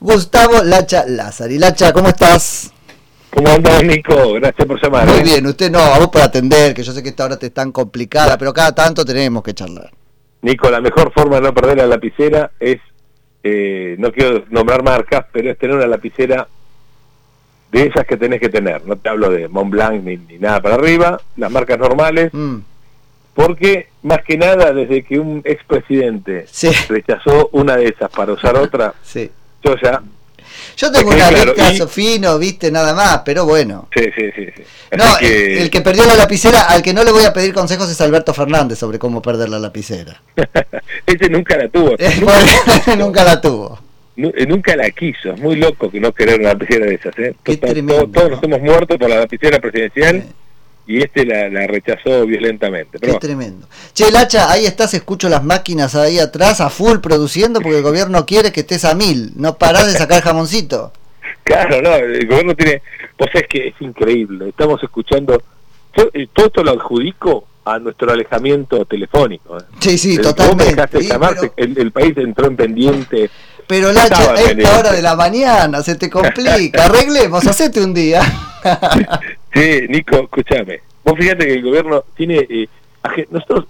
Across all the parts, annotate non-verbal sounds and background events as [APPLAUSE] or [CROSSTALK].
Gustavo Lacha Lázari. Lacha, ¿cómo estás? ¿Cómo andas, Nico? Gracias por llamar. Muy ¿eh? bien, usted no, a vos por atender, que yo sé que esta hora te es tan complicada, pero cada tanto tenemos que charlar. Nico, la mejor forma de no perder la lapicera es, eh, no quiero nombrar marcas, pero es tener una lapicera de esas que tenés que tener. No te hablo de Montblanc ni, ni nada para arriba, las marcas normales, Mm, porque más que nada desde que un expresidente Sí. rechazó una de esas para usar otra, sí. Yo ya... Yo tengo una claro, lista y- fino, viste, nada más, pero bueno. Sí, sí, sí. sí. No, que- el, que perdió la lapicera, al que no le voy a pedir consejos es Alberto Fernández sobre cómo perder la lapicera. [LAUGHS] Ese nunca la tuvo. Eh, [LAUGHS] Nunca, la tuvo. eh, nunca la quiso. Es muy loco que no querer una lapicera de esas. ¿eh? Qué Todos ¿no? nos hemos muerto por la lapicera presidencial Sí. Y este la, la rechazó violentamente. Qué Pero tremendo. Che, Lacha, ahí estás, escucho las máquinas ahí atrás a full produciendo porque el gobierno quiere que estés a mil. No parás de sacar jamoncito. [LAUGHS] claro, no, el gobierno tiene... Vos sabés que es increíble. Estamos escuchando... Yo, eh, todo esto lo adjudico a nuestro alejamiento telefónico. ¿eh? Sí, sí, vos me totalmente. Sí, pero, el, el país entró en pendiente. pero, Lacha, a esta hora de la mañana se te complica. [LAUGHS] Arreglemos, hacete un día. [LAUGHS] Sí, Nico, escúchame. Vos fíjate que el gobierno tiene... eh, nosotros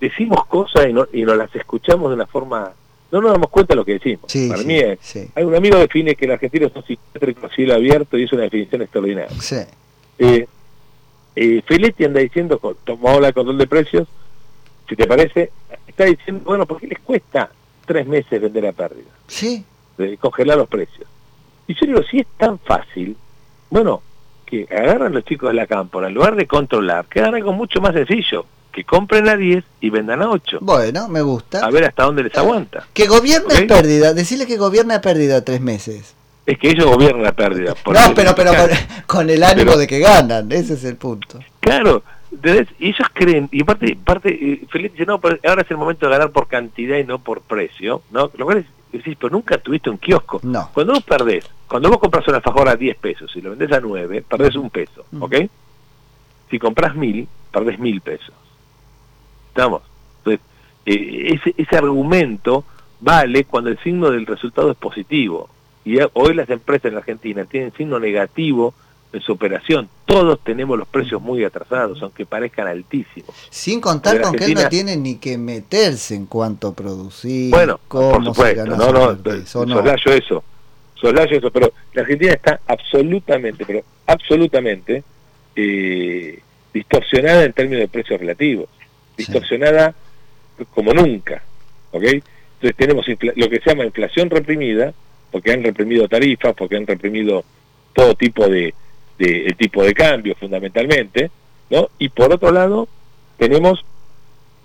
decimos cosas y, no, y nos las escuchamos de una forma... No nos damos cuenta de lo que decimos. Sí, Para sí, mí es... sí, Hay un amigo define que el argentino es un psiquiátrico a cielo abierto y es una definición extraordinaria. sí. Eh, eh, Feletti anda diciendo, tomamos la control de precios, si te parece, está diciendo, bueno, ¿por qué les cuesta tres meses vender a pérdida? Sí, de congelar los precios. Y yo digo, si es tan fácil, bueno, que agarran los chicos de la cámpora, en lugar de controlar, que hagan algo mucho más sencillo, que compren a 10 y vendan a 8, bueno, me gusta. a ver hasta dónde les aguanta. Que es pérdida. Decirle que gobierna es pérdida tres meses. Es que ellos gobiernan la pérdida. por No, pero, pero con, con el ánimo Pero- de que ganan. Ese es el punto. Claro, ¿entendés? y ellos creen, y aparte, parte, eh, Felipe dice, no, pero ahora es el momento de ganar por cantidad y no por precio, ¿no? Lo cual es, decís, pero nunca tuviste un kiosco. No. Cuando vos perdés, cuando vos compras un alfajor a 10 pesos y lo vendés a 9, perdés un peso, Mm. ¿ok? Si compras mil, perdés mil pesos. ¿Estamos? Entonces, eh, ese, ese argumento vale cuando el signo del resultado es positivo. Y hoy las empresas en la Argentina tienen signo negativo en su operación. Todos tenemos los precios muy atrasados, aunque parezcan altísimos. Sin contar Porque con que él no tiene ni que meterse en cuanto a producir. Bueno, cómo por supuesto, no, no, peso, no. soslayo eso, soslayo eso, pero la Argentina está absolutamente, pero absolutamente eh, distorsionada en términos de precios relativos, Sí. distorsionada como nunca, ¿ok? Entonces tenemos lo que se llama inflación reprimida, porque han reprimido tarifas, porque han reprimido todo tipo de, de el tipo de cambio fundamentalmente, ¿no? Y por otro lado tenemos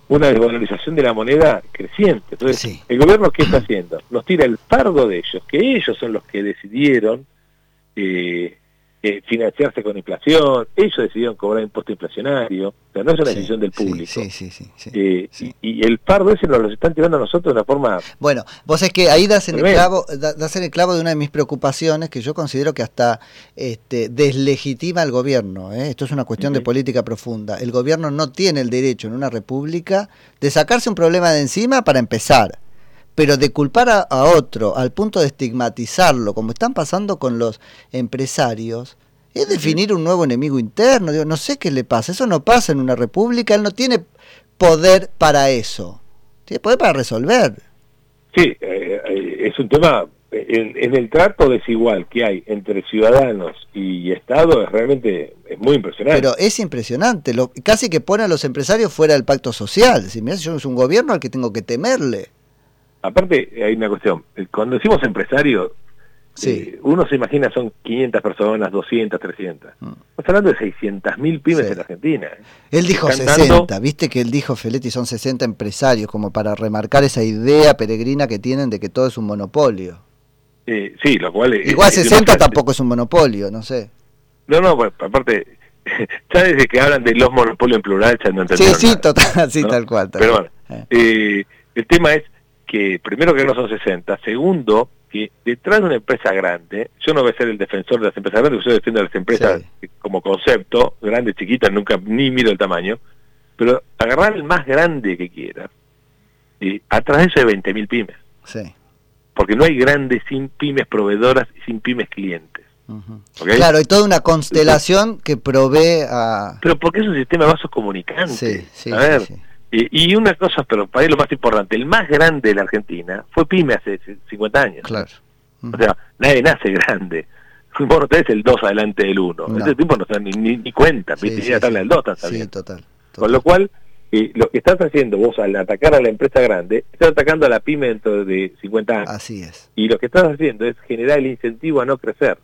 una desvalorización de la moneda creciente. Entonces, Sí. el gobierno ¿qué está haciendo? Nos tira el fardo de ellos, que ellos son los que decidieron eh, eh, financiarse con inflación, ellos decidieron cobrar impuesto inflacionario, o sea, no es una Sí, decisión del público. Sí, sí, sí. sí, Eh, sí. y, y el fardo ese nos lo están tirando a nosotros de una forma... Bueno, vos es que ahí das en el clavo, da- das en el clavo de una de mis preocupaciones que yo considero que hasta este, deslegitima al gobierno. ¿eh? Esto es una cuestión de política profunda. El gobierno no tiene el derecho en una república de sacarse un problema de encima para empezar. Pero de culpar a, a otro al punto de estigmatizarlo, como están pasando con los empresarios, es definir un nuevo enemigo interno. Digo, no sé qué le pasa. Eso no pasa en una república. Él no tiene poder para eso. Tiene poder para resolver. Sí, eh, eh, es un tema... En, en el trato desigual que hay entre ciudadanos y Estado es realmente es muy impresionante. Pero es impresionante, lo, casi que pone a los empresarios fuera del pacto social. Si mirá, yo es un gobierno al que tengo que temerle. Aparte, hay una cuestión. Eh, Cuando decimos empresario, Sí. eh, uno se imagina son 500 personas, 200, 300. Mm. Estamos hablando de 600.000 pymes Sí. en Argentina. Él dijo Están 60, dando- viste que él dijo, Feletti, son 60 empresarios, como para remarcar esa idea peregrina que tienen de que todo es un monopolio. Eh, sí, lo cual es- Igual es una 60 frase. tampoco es un monopolio, no sé. No, no, bueno, aparte, [LAUGHS] ya desde que hablan de los monopolios en plural ya no Sí, entendieron sí, nada, total, [LAUGHS] sí, tal cual. tal Pero bueno, eh, el tema es que primero que no son 60, segundo que detrás de una empresa grande, yo no voy a ser el defensor de las empresas grandes, yo defiendo a las empresas como concepto, grandes, chiquitas, nunca ni miro el tamaño, pero agarrar el más grande que quieras, y atrás de eso hay 20.000 pymes. Sí. porque no hay grandes sin pymes proveedoras y sin pymes clientes. ¿okay? Claro, hay toda una constelación que provee a... Pero porque es un sistema de vasos comunicantes. Sí, sí, a ver, y una cosa, pero para mí lo más importante, el más grande de la Argentina fue PYME hace 50 años. Claro. O sea, nadie nace grande. [LAUGHS] Vos no tenés el 2 adelante del 1. No. Ese tipo no se da ni, ni, cuenta, sí, sí, tabla del 2 Sí, total, Con lo cual, eh, lo que estás haciendo vos al atacar a la empresa grande, estás atacando a la pyme dentro de 50 años. Así es. Y lo que estás haciendo es generar el incentivo a no crecer.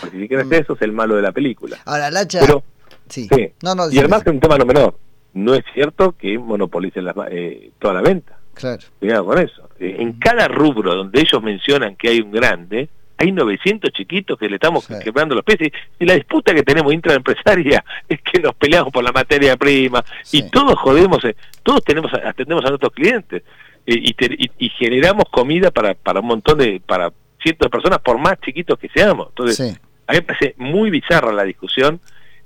Porque si creces, mm. eso es el malo de la película. Ahora, Lacha... Pero, sí. No, no, y además es un tema no menor no es cierto que monopolicen eh, toda la venta. Claro. Cuidado con eso. Eh, en cada rubro donde ellos mencionan que hay un grande, hay 900 chiquitos que le estamos quebrando los pies. Y la disputa que tenemos intraempresaria [LAUGHS] es que nos peleamos por la materia prima y todos jodemos, eh, todos tenemos atendemos a nuestros clientes y, y, generamos comida para, para un montón de, para cientos de personas, por más chiquitos que seamos. Entonces, a mí me parece muy bizarra la discusión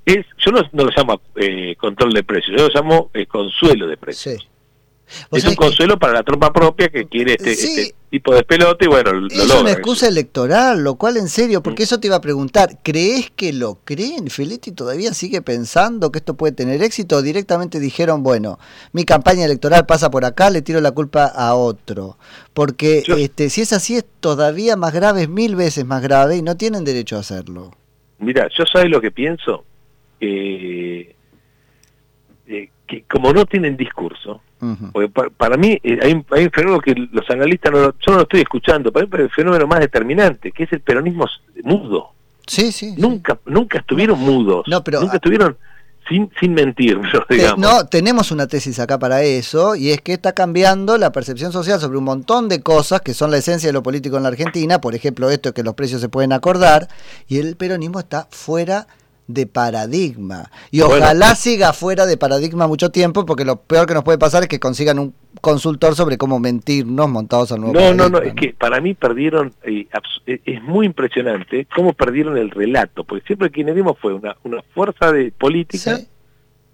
es, yo no, lo llamo eh, control de precios, yo lo llamo eh, consuelo de precios. Es un consuelo para la tropa propia que quiere este, este tipo de pelota y bueno, lo Es una excusa electoral, lo cual en serio, porque mm. eso te iba a preguntar, ¿crees que lo creen? ¿Feletti todavía sigue pensando que esto puede tener éxito? ¿O directamente dijeron, bueno, mi campaña electoral pasa por acá, le tiro la culpa a otro? Porque este, si es así, es todavía más grave, es mil veces más grave y no tienen derecho a hacerlo. Mira, yo sabes lo que pienso eh, que como no tienen discurso, porque para, mí eh, hay, un, fenómeno que los analistas, no, yo no lo estoy escuchando, para mí es el fenómeno más determinante, que es el peronismo mudo. Sí, sí. Nunca, nunca estuvieron mudos. No, pero, nunca estuvieron sin, sin mentir, [LAUGHS] digamos. no, tenemos una tesis acá para eso, y es que está cambiando la percepción social sobre un montón de cosas que son la esencia de lo político en la Argentina, por ejemplo, esto que los precios se pueden acordar, y el peronismo está fuera de paradigma. Y ojalá siga fuera de paradigma mucho tiempo, porque lo peor que nos puede pasar es que consigan un consultor sobre cómo mentirnos montados al nuevo No, no, no, es que para mí perdieron, eh, eh, es muy impresionante cómo perdieron el relato, porque siempre el kirchnerismo fue una, una fuerza de política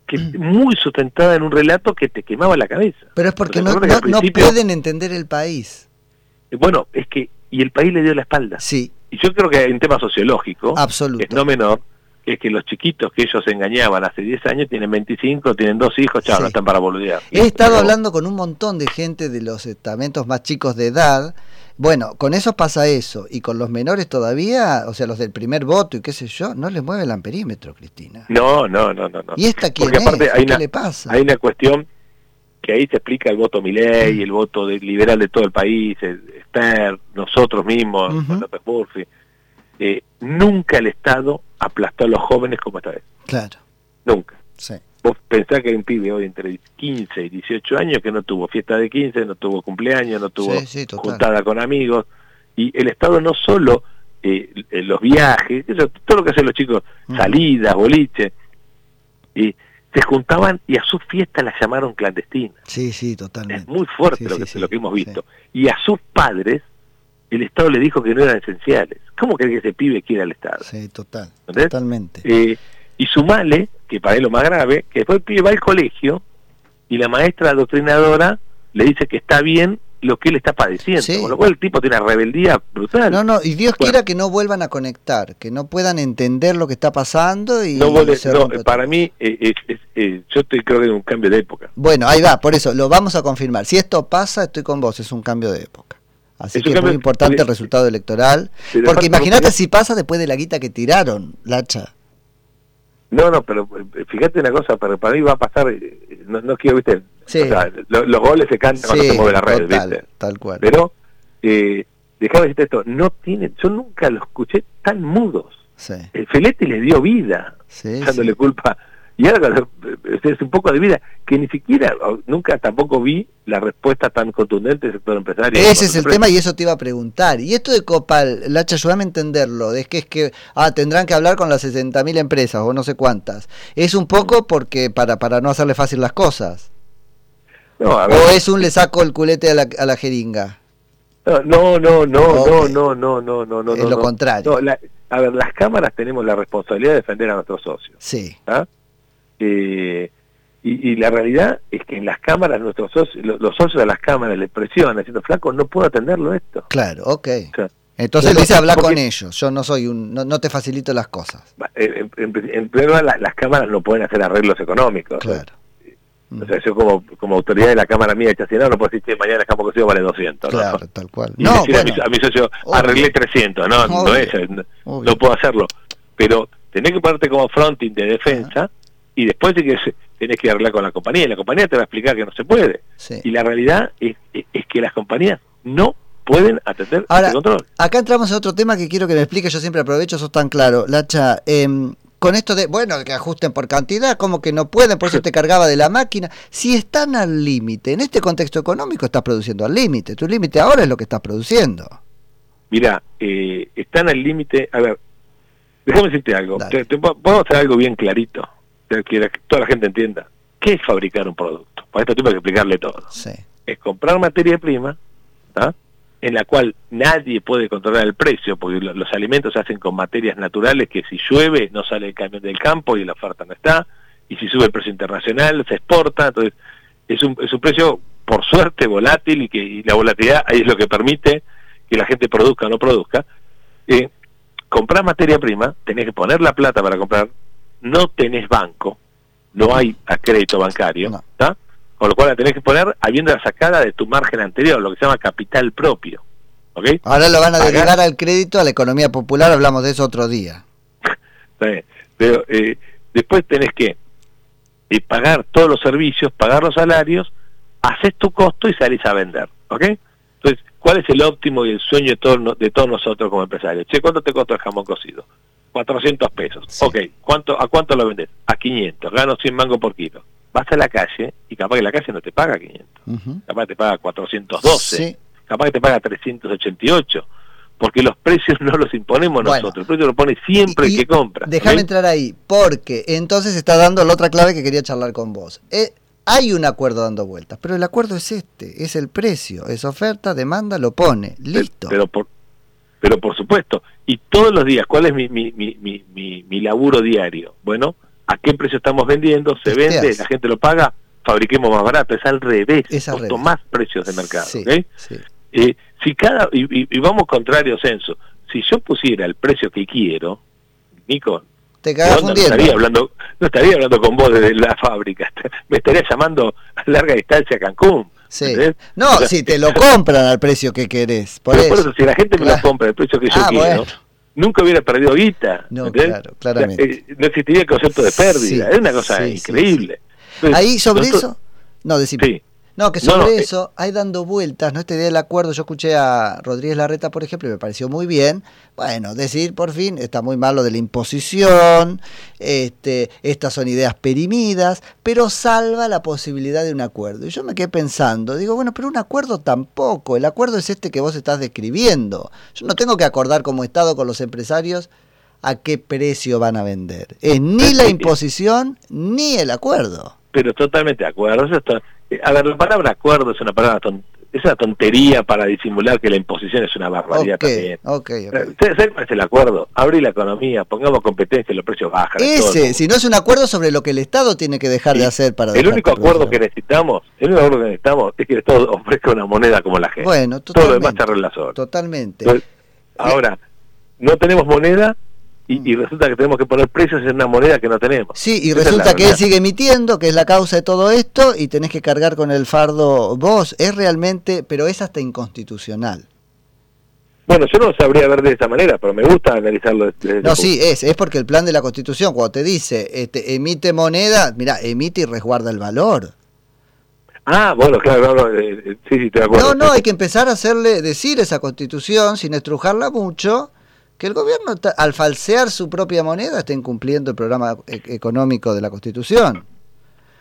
que muy sustentada en un relato que te quemaba la cabeza. Pero es porque no, no, pueden entender el país. Eh, bueno, es que, y el país le dio la espalda. Sí. Y yo creo que en tema sociológico, Absoluto. es no menor, es que los chiquitos que ellos engañaban hace 10 años tienen 25, tienen dos hijos, chao, no están para boludear. He estado hablando con un montón de gente de los estamentos más chicos de edad. Bueno, con esos pasa eso, y con los menores todavía, o sea, los del primer voto y qué sé yo, no les mueve el amperímetro, Cristina. No, no, no, no. no. ¿Y esta quién aparte Hay ¿Qué una, le pasa? Hay una cuestión que ahí se explica el voto Milei, mm. el voto liberal de todo el país, Esther, nosotros mismos, López Murphy eh, nunca el Estado aplastó a los jóvenes como esta vez. Claro. Nunca. Sí. Vos pensás que hay un pibe hoy entre 15 y 18 años que no tuvo fiesta de 15, no tuvo cumpleaños, no tuvo juntada con amigos, y el Estado no solo eh, los viajes, eso, todo lo que hacen los chicos, salidas, boliche, y se juntaban y a sus fiestas las llamaron clandestinas. Sí, sí, totalmente. Es muy fuerte lo, que, lo que hemos visto. Y a sus padres el Estado le dijo que no eran esenciales. ¿Cómo cree que ese pibe quiera al Estado? Sí, total, totalmente. Eh, y sumale, que para él lo más grave, que después el pibe va al colegio y la maestra adoctrinadora le dice que está bien lo que él está padeciendo, con lo cual el tipo tiene una rebeldía brutal. No, no, y Dios quiera que no vuelvan a conectar, que no puedan entender lo que está pasando y... No, para mí, eh, eh, yo estoy creo que es un cambio de época. Bueno, ahí va, por eso, lo vamos a confirmar. Si esto pasa, estoy con vos, es un cambio de época. Así que es muy importante el resultado electoral. Porque imagínate si pasa después de la guita que tiraron, Lacha. No, no, pero eh, fíjate una cosa, pero para mí va a pasar, eh, no, no quiero, viste, los goles se cantan cuando se mueve la red, viste. Tal cual. Pero, eh, déjame decirte esto, no tienen, yo nunca los escuché tan mudos. El Felete les dio vida, dándole culpa y ahora es un poco de vida que ni siquiera nunca tampoco vi la respuesta tan contundente del sector empresario ese es el tema y eso te iba a preguntar y esto de Copal Lacha ayúdame a entenderlo de que es que ah tendrán que hablar con las 60.000 empresas o no sé cuántas es un poco porque para para no hacerle fácil las cosas no, o es un le saco el culete a la, a la jeringa no, no, no, no, no, no, no, no, no. Es lo contrario. a ver, las cámaras tenemos la responsabilidad de defender a nuestros socios. Sí. ¿ah? Eh, Y, la realidad es que en las cámaras, nuestros socios, los, socios de las cámaras le presionan, diciendo, flaco, no puedo atenderlo esto. Claro, ok. Entonces dice, habla con ellos, yo no soy un, no, te facilito las cosas. En, en, primer las cámaras no pueden hacer arreglos económicos. Claro. O sea, yo como, como autoridad de la Cámara mía de Chacinado no puedo decir que mañana el campo cocido vale 200. Claro, tal cual. Y decir a, mi, socio, arreglé 300. No, no, es, no, puedo hacerlo. Pero tenés que ponerte como fronting de defensa y después de que tenés que arreglar con la compañía. Y la compañía te va a explicar que no se puede. Y la realidad es, es, que las compañías no pueden atender Ahora, este control. Acá entramos a otro tema que quiero que me explique, yo siempre aprovecho, eso es tan claro. Lacha, eh, con esto de, bueno, que ajusten por cantidad, como que no pueden, por eso [LAUGHS] te cargaba de la máquina. Si están al límite, en este contexto económico estás produciendo al límite, tu límite ahora es lo que estás produciendo. Mira, eh, están al límite, a ver, déjame decirte algo, te, a hacer algo bien clarito, que, que toda la gente entienda. ¿Qué es fabricar un producto? Para esto tengo que explicarle todo. Sí. Es comprar materia prima, en la cual nadie puede controlar el precio, porque los alimentos se hacen con materias naturales que si llueve no sale el camión del campo y la oferta no está, y si sube el precio internacional se exporta, entonces es un, es un precio por suerte volátil y que la volatilidad ahí es lo que permite que la gente produzca o no produzca. Eh, comprar materia prima, tenés que poner la plata para comprar, no tenés banco, no hay crédito bancario, ¿está? con lo cual la tenés que poner habiendo la sacada de tu margen anterior, lo que se llama capital propio. ¿okay? Ahora lo van a derivar al crédito, a la economía popular, hablamos de eso otro día. [LAUGHS] Pero eh, después tenés que eh, pagar todos los servicios, pagar los salarios, haces tu costo y salís a vender. ¿ok? Entonces, ¿cuál es el óptimo y el sueño de, todos de todos nosotros como empresarios? Che, ¿cuánto te costó el jamón cocido? 400 pesos. Ok, ¿cuánto, ¿a cuánto lo vendes? A 500, gano 100 mangos por kilo. Vas a la calle y capaz que la calle no te paga 500, capaz que te paga 412, capaz que te paga 388, porque los precios [LAUGHS] no los imponemos nosotros, el precio lo pone siempre el que compra. Déjame entrar ahí, porque entonces está dando la otra clave que quería charlar con vos. Eh, hay un acuerdo dando vueltas, pero el acuerdo es este, es el precio, es oferta, demanda, lo pone, listo. Pero, por, pero por supuesto, y todos los días, ¿cuál es mi, mi, mi, mi, mi laburo diario? Bueno, a qué precio estamos vendiendo, se vende, la gente lo paga, fabriquemos más barato, es al revés, es más precios de mercado. Eh, si cada y, vamos contrario censo, si yo pusiera el precio que quiero, Nico, te no estaría hablando, no estaría hablando con vos desde la fábrica, [LAUGHS] me estaría llamando a larga distancia a Cancún. No, si te lo compran al precio que querés. Por, eso. si la gente me lo compra al precio que yo ah, quiero, nunca hubiera perdido guita. No, claro, claramente. Eh, no existiría el concepto de pérdida. es una cosa increíble. Ahí sobre eso, no, decime. No, que sobre eso hay dando vueltas, ¿no? Este día del acuerdo, yo escuché a Rodríguez Larreta, por ejemplo, y me pareció muy bien. Bueno, decir por fin, está muy mal lo de la imposición, este, estas son ideas perimidas, pero salva la posibilidad de un acuerdo. Y yo me quedé pensando, digo, bueno, pero un acuerdo tampoco, el acuerdo es este que vos estás describiendo. Yo no tengo que acordar como Estado con los empresarios a qué precio van a vender. Es ni la imposición ni el acuerdo. Pero totalmente de acuerdo. Eso está, a ver, la palabra acuerdo es una palabra es una tontería para disimular que la imposición es una barbaridad también. Okay, okay. cuál es el acuerdo? Abrir la economía, pongamos competencia y los precios bajan. Ese, si no es un acuerdo sobre lo que el Estado tiene que dejar de hacer para... El único acuerdo que necesitamos, el único acuerdo que necesitamos es que el Estado ofrezca una moneda como la gente. Bueno, totalmente. Todo lo demás arregla solo. Totalmente. ahora, no tenemos moneda, y, resulta que tenemos que poner precios en una moneda que no tenemos. Sí, y resulta que él sigue emitiendo, que es la causa de todo esto, y tenés que cargar con el fardo vos. Es realmente, pero es hasta inconstitucional. Bueno, yo no lo sabría ver de esa manera, pero me gusta analizarlo desde No, sí, es, es porque el plan de la Constitución, cuando te dice, este, emite moneda, mira, emite y resguarda el valor. Ah, bueno, claro, eh, eh, sí, sí, te acuerdo. No, no, hay que empezar a hacerle decir esa Constitución sin estrujarla mucho que el gobierno, al falsear su propia moneda, está incumpliendo el programa e-, económico de la Constitución.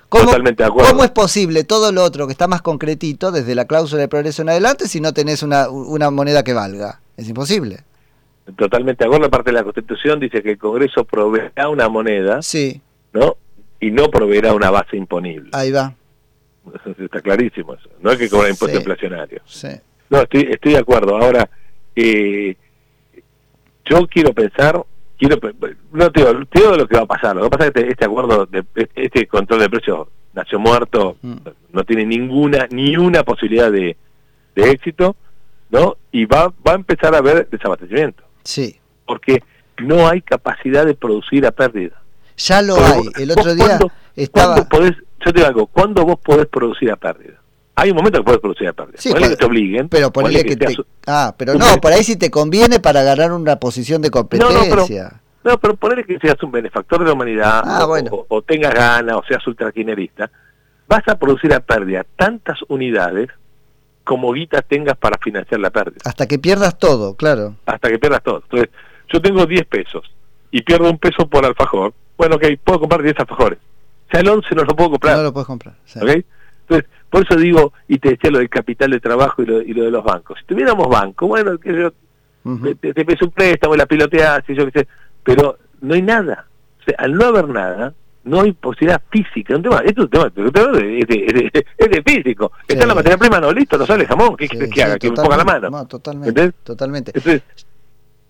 ¿Cómo, Totalmente de acuerdo. ¿Cómo es posible todo lo otro que está más concretito, desde la cláusula de progreso en adelante, si no tenés una, una moneda que valga? Es imposible. Totalmente de acuerdo. La parte de la Constitución dice que el Congreso proveerá una moneda, sí. ¿no? Y no proveerá una base imponible. Ahí va. Está clarísimo eso. No hay que cobrar impuesto inflacionario. Sí. No, estoy, estoy de acuerdo. Ahora, eh, yo quiero pensar, quiero no te digo, lo que va a pasar, lo que va a pasar es que este, este acuerdo, de, este control de precios nació muerto, Mm. no tiene ninguna, ni una posibilidad de, de éxito, ¿no? Y va, va a empezar a haber desabastecimiento, Sí. porque no hay capacidad de producir a pérdida. Ya lo Pero hay. El otro día estaba. ¿cuándo podés, yo te digo algo, ¿cuándo vos podés producir a pérdida? Hay un momento que podés producir a pérdida. Sí, puede- que te obliguen. Pero ponele ponele que te. Ah, pero no, por ahí sí te conviene para ganar una posición de No, no, competencia. pero, no, pero ponele que seas un benefactor de la humanidad Ah, o, bueno. o- o tengas ganas o seas ultraquinerista, vas a producir a pérdida tantas unidades como guita tengas para financiar la pérdida, Hasta que pierdas todo, claro. hasta que pierdas todo. Entonces, yo tengo 10 pesos y pierdo un peso por alfajor, bueno, ok, puedo comprar 10 alfajores. Ya el 11 no lo puedo comprar. No lo puedes comprar. sí. ¿ok? Entonces, por eso digo, y te decía lo del capital de trabajo y lo, y lo de los bancos. Si tuviéramos banco, bueno, que yo te, te pides un préstamo, la piloteas, y yo qué sé, pero no hay nada. O sea, al no haber nada, no hay posibilidad física. Un tema, esto es un tema, es de, es físico. Está Sí. la materia prima, no, listo, no sale jamón, ¿qué Sí, que sí, haga? Que me ponga la mano. No, totalmente. ¿Entendés? Totalmente. Entonces,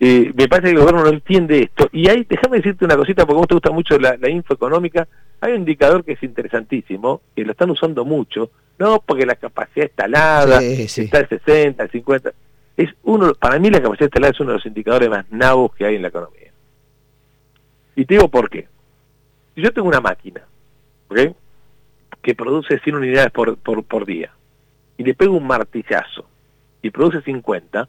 eh, me parece que el gobierno no entiende esto. Y ahí, déjame decirte una cosita, porque a vos te gusta mucho la, la info económica. Hay un indicador que es interesantísimo, que lo están usando mucho, no porque la capacidad instalada Sí, sí. está al 60, al 50. Es uno, para mí la capacidad instalada es uno de los indicadores más nabos que hay en la economía. Y te digo por qué. Si yo tengo una máquina, ¿ok? Que produce 100 unidades por, por, por día, y le pego un martillazo, y produce 50,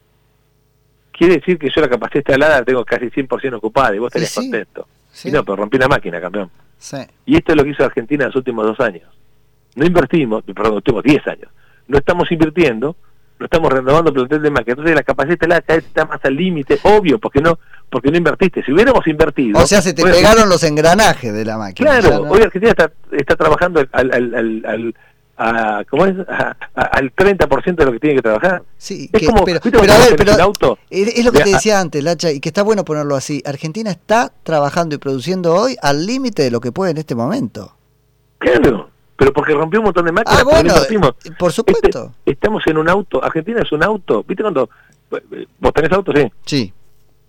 quiere decir que yo la capacidad instalada la tengo casi 100% ocupada y vos estarías sí. contento. Sí, Y no, pero rompí la máquina, campeón. sí. Y esto es lo que hizo Argentina en los últimos dos años. No invertimos, perdón, los últimos 10 años. No estamos invirtiendo, no estamos renovando el plantel de máquina. Entonces la capacidad instalada cada vez está más al límite, obvio, porque no porque no invertiste. Si hubiéramos invertido... O sea, se te pegaron los engranajes de la máquina. Claro, no- hoy Argentina está, está trabajando al, al, al, al, a- ¿cómo es? A- a- al 30% de lo que tiene que trabajar. Sí, Es que- como, pero, ¿viste pero a ver, pero un auto? es, es lo que te decía antes, Lacha, y que está bueno ponerlo así. Argentina está trabajando y produciendo hoy al límite de lo que puede en este momento. Claro, pero porque rompió un montón de máquinas. Ah, bueno, eh, por supuesto. Este, estamos en un auto, Argentina es un auto, ¿viste cuando vos tenés auto, sí? Sí,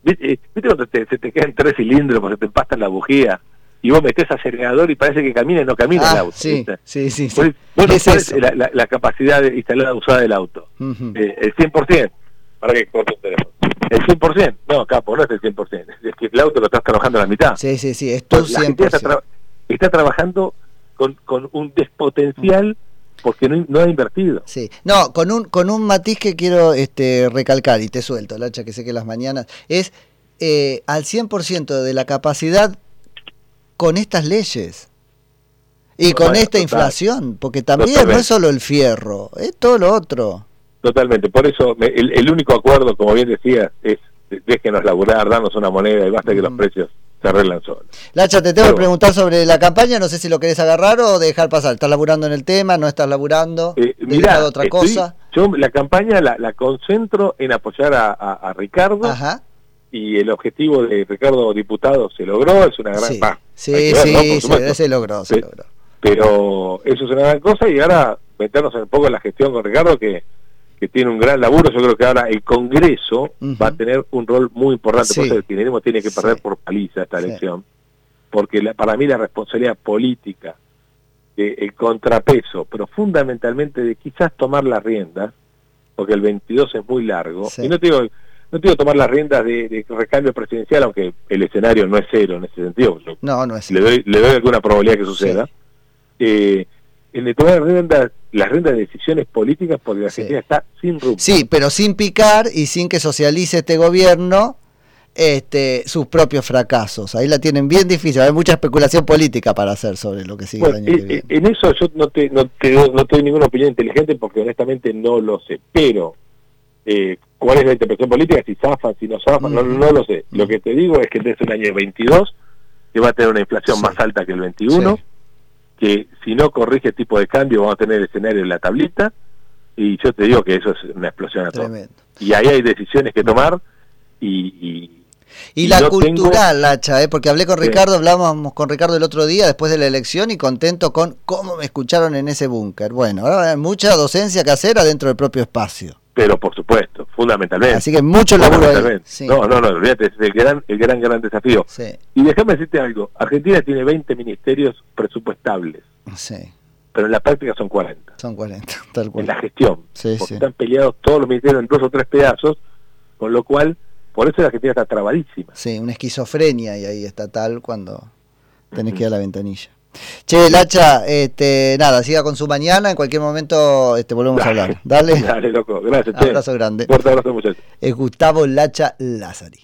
¿Viste, eh, ¿viste cuando te, se te quedan tres cilindros porque se te empastan la bujía y vos metés acelerador y parece que camina y no camina el Ah, auto? sí, sí, sí, sí. Bueno, Es ¿cuál eso. es la, la- la capacidad de- instalada usada del auto? Ujú. Eh, el 100%. Para que corte el teléfono. El 100%. No, capo, no es el 100%. Es que el auto lo estás trabajando a la mitad. Sí, sí, sí, es está, 100%. tra- está trabajando con, con un despotencial porque no, no ha invertido. Sí, no, con un, con un matiz que quiero este, recalcar y te suelto, Lacha, que sé que las mañanas, es eh, al 100% de la capacidad con estas leyes y con esta total. inflación, porque también no es solo el fierro, es todo lo otro. Totalmente. Por eso el, el único acuerdo, como bien decías, es déjenos laburar, darnos una moneda y basta que los Mm. precios se arreglan solos. Lacha, te tengo Pero- que preguntar sobre la campaña, no sé si lo querés agarrar o dejar pasar. ¿Estás laburando en el tema? ¿No estás laburando? Eh, ¿Dedicado mirá, otra estoy- cosa? yo la campaña la, la concentro en apoyar a, a- a Ricardo Ajá. Y el objetivo de Ricardo diputado se logró, es una gran... Sí, pa, sí. Por sí, se, se logró, se logró. pero eso es una gran cosa y ahora meternos un poco en la gestión con Ricardo que, que tiene un gran laburo, yo creo que ahora el Congreso va a tener un rol muy importante, por Sí. eso el kirchnerismo tiene que perder Sí. por paliza esta elección, porque la- para mí la responsabilidad política, eh, el contrapeso, pero fundamentalmente de quizás tomar las riendas, porque el 22 es muy largo, y no te digo, no digo tomar las riendas de, de recambio presidencial, aunque el escenario no es cero en ese sentido, yo No, no es le doy, le doy alguna probabilidad que suceda, eh, el de tomar riendas, las riendas de decisiones políticas porque la Sí. Argentina está sin rumbo. Sí, pero sin picar y sin que socialice este gobierno este, sus propios fracasos. Ahí la tienen bien difícil. Hay mucha especulación política para hacer sobre lo que sigue Bueno, el año que eh, viene. eh, en eso yo no te, no, te, no te doy ninguna opinión inteligente porque honestamente no lo sé, pero eh, cuál es la interpretación política, si zafan, si no zafan, no, no lo sé. Lo que te digo es que este es un año 22 que va a tener una inflación Sí. más alta que el 21, Sí. que si no corrige el tipo de cambio vamos a tener el escenario en la tablita y yo te digo que eso es una explosión a todo. Y ahí hay decisiones que tomar y, y- Y y la no tengo- cultural, Lacha, ¿eh? porque hablé con Sí. Ricardo, hablábamos con Ricardo el otro día después de la elección y contento con cómo me escucharon en ese búnker. Bueno, ahora hay mucha docencia que hacer adentro del propio espacio. pero por supuesto fundamentalmente Así que mucho laburo ahí. Sí. no no no olvídate es el gran el gran gran desafío Sí, y déjame decirte algo Argentina tiene 20 ministerios presupuestables sí. pero en la práctica son 40. Son 40, [LAUGHS] tal cual. En la gestión. Sí, porque sí. están peleados todos los ministerios en dos o tres pedazos, con lo cual, por eso la Argentina está trabadísima. Sí, una esquizofrenia y ahí estatal cuando tenés que ir a la ventanilla. Che, Lacha, este, nada, siga con su mañana, en cualquier momento este, volvemos a hablar. Dale, Dale, loco. Gracias, che. abrazo grande. Fuerte abrazo, muchachos. Es Gustavo Lacha Lázari.